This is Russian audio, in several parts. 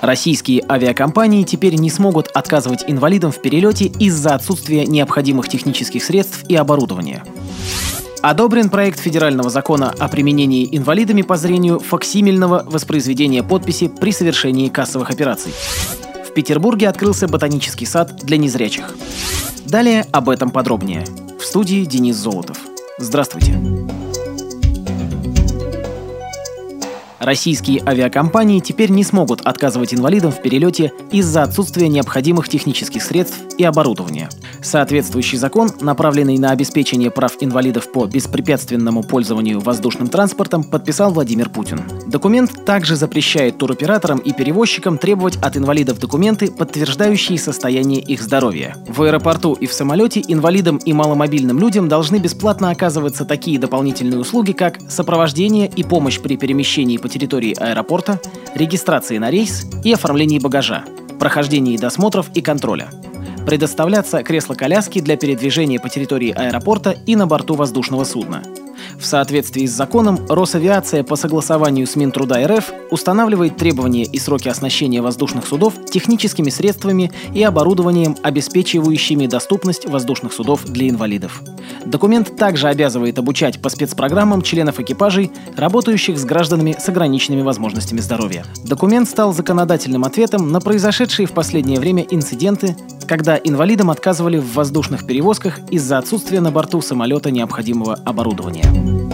Российские авиакомпании теперь не смогут отказывать инвалидам в перелете из-за отсутствия необходимых технических средств и оборудования. Одобрен проект федерального закона о применении инвалидами по зрению факсимильного воспроизведения подписи при совершении кассовых операций. В Петербурге открылся ботанический сад для незрячих. Далее об этом подробнее. В студии Денис Золотов. Здравствуйте. Российские авиакомпании теперь не смогут отказывать инвалидам в перелете из-за отсутствия необходимых технических средств и оборудования. Соответствующий закон, направленный на обеспечение прав инвалидов по беспрепятственному пользованию воздушным транспортом, подписал Владимир Путин. Документ также запрещает туроператорам и перевозчикам требовать от инвалидов документы, подтверждающие состояние их здоровья. В аэропорту и в самолете инвалидам и маломобильным людям должны бесплатно оказываться такие дополнительные услуги, как сопровождение и помощь при перемещении по территории аэропорта, регистрации на рейс и оформлении багажа, прохождении досмотров и контроля. Предоставляться кресла-коляски для передвижения по территории аэропорта и на борту воздушного судна – в соответствии с законом, Росавиация по согласованию с Минтруда РФ устанавливает требования и сроки оснащения воздушных судов техническими средствами и оборудованием, обеспечивающими доступность воздушных судов для инвалидов. Документ также обязывает обучать по спецпрограммам членов экипажей, работающих с гражданами с ограниченными возможностями здоровья. Документ стал законодательным ответом на произошедшие в последнее время инциденты, когда инвалидам отказывали в воздушных перевозках из-за отсутствия на борту самолета необходимого оборудования.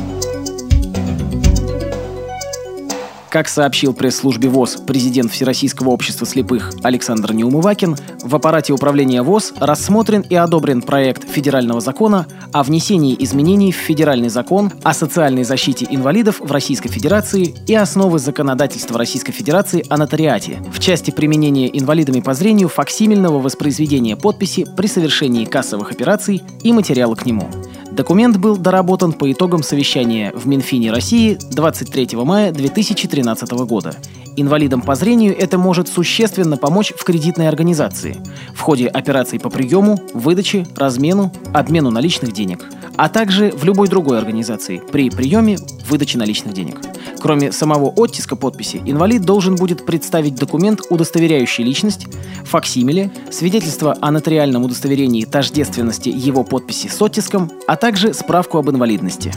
Как сообщил пресс-службе ВОЗ президент Всероссийского общества слепых Александр Неумывакин, в аппарате управления ВОЗ рассмотрен и одобрен проект федерального закона о внесении изменений в федеральный закон о социальной защите инвалидов в Российской Федерации и основы законодательства Российской Федерации о нотариате в части применения инвалидами по зрению факсимильного воспроизведения подписи при совершении кассовых операций и материала к нему. Документ был доработан по итогам совещания в Минфине России 23 мая 2013 года. Инвалидам по зрению это может существенно помочь в кредитной организации в ходе операций по приему, выдаче, размену, обмену наличных денег, а также в любой другой организации при приеме, выдаче наличных денег. Кроме самого оттиска подписи, инвалид должен будет представить документ, удостоверяющий личность, факсимиле, свидетельство о нотариальном удостоверении тождественности его подписи с оттиском, а также справку об инвалидности.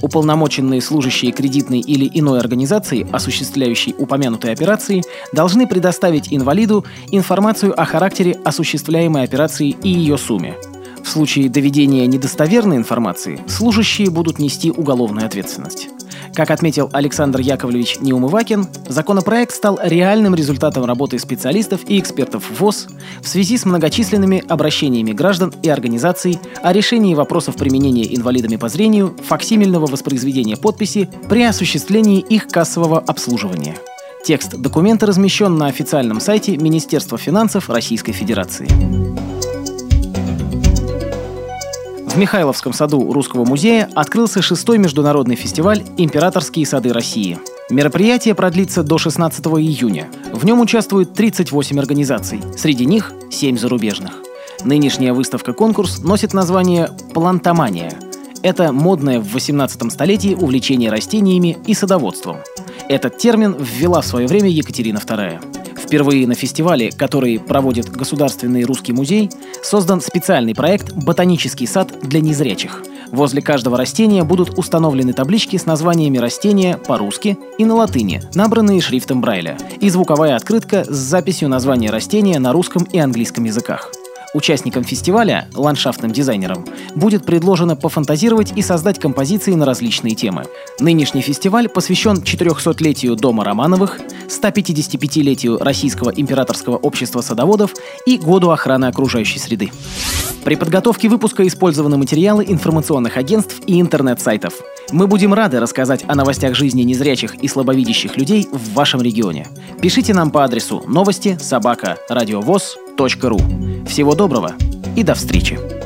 Уполномоченные служащие кредитной или иной организации, осуществляющей упомянутые операции, должны предоставить инвалиду информацию о характере осуществляемой операции и ее сумме. В случае доведения недостоверной информации служащие будут нести уголовную ответственность. Как отметил Александр Яковлевич Неумывакин, законопроект стал реальным результатом работы специалистов и экспертов ВОЗ в связи с многочисленными обращениями граждан и организаций о решении вопросов применения инвалидами по зрению факсимильного воспроизведения подписи при осуществлении их кассового обслуживания. Текст документа размещен на официальном сайте Министерства финансов Российской Федерации. В Михайловском саду Русского музея открылся шестой международный фестиваль «Императорские сады России». Мероприятие продлится до 16 июня. В нем участвуют 38 организаций, среди них 7 зарубежных. Нынешняя выставка-конкурс носит название «Плантомания». Это модное в 18 столетии увлечение растениями и садоводством. Этот термин ввела в свое время Екатерина II. Впервые на фестивале, который проводит Государственный русский музей, создан специальный проект «Ботанический сад для незрячих». Возле каждого растения будут установлены таблички с названиями растения по-русски и на латыни, набранные шрифтом Брайля, и звуковая открытка с записью названия растения на русском и английском языках. Участникам фестиваля, ландшафтным дизайнерам, будет предложено пофантазировать и создать композиции на различные темы. Нынешний фестиваль посвящен 400-летию Дома Романовых, 155-летию Российского императорского общества садоводов и Году охраны окружающей среды. При подготовке выпуска использованы материалы информационных агентств и интернет-сайтов. Мы будем рады рассказать о новостях жизни незрячих и слабовидящих людей в вашем регионе. Пишите нам по адресу новости собака ру. Всего доброго и до встречи!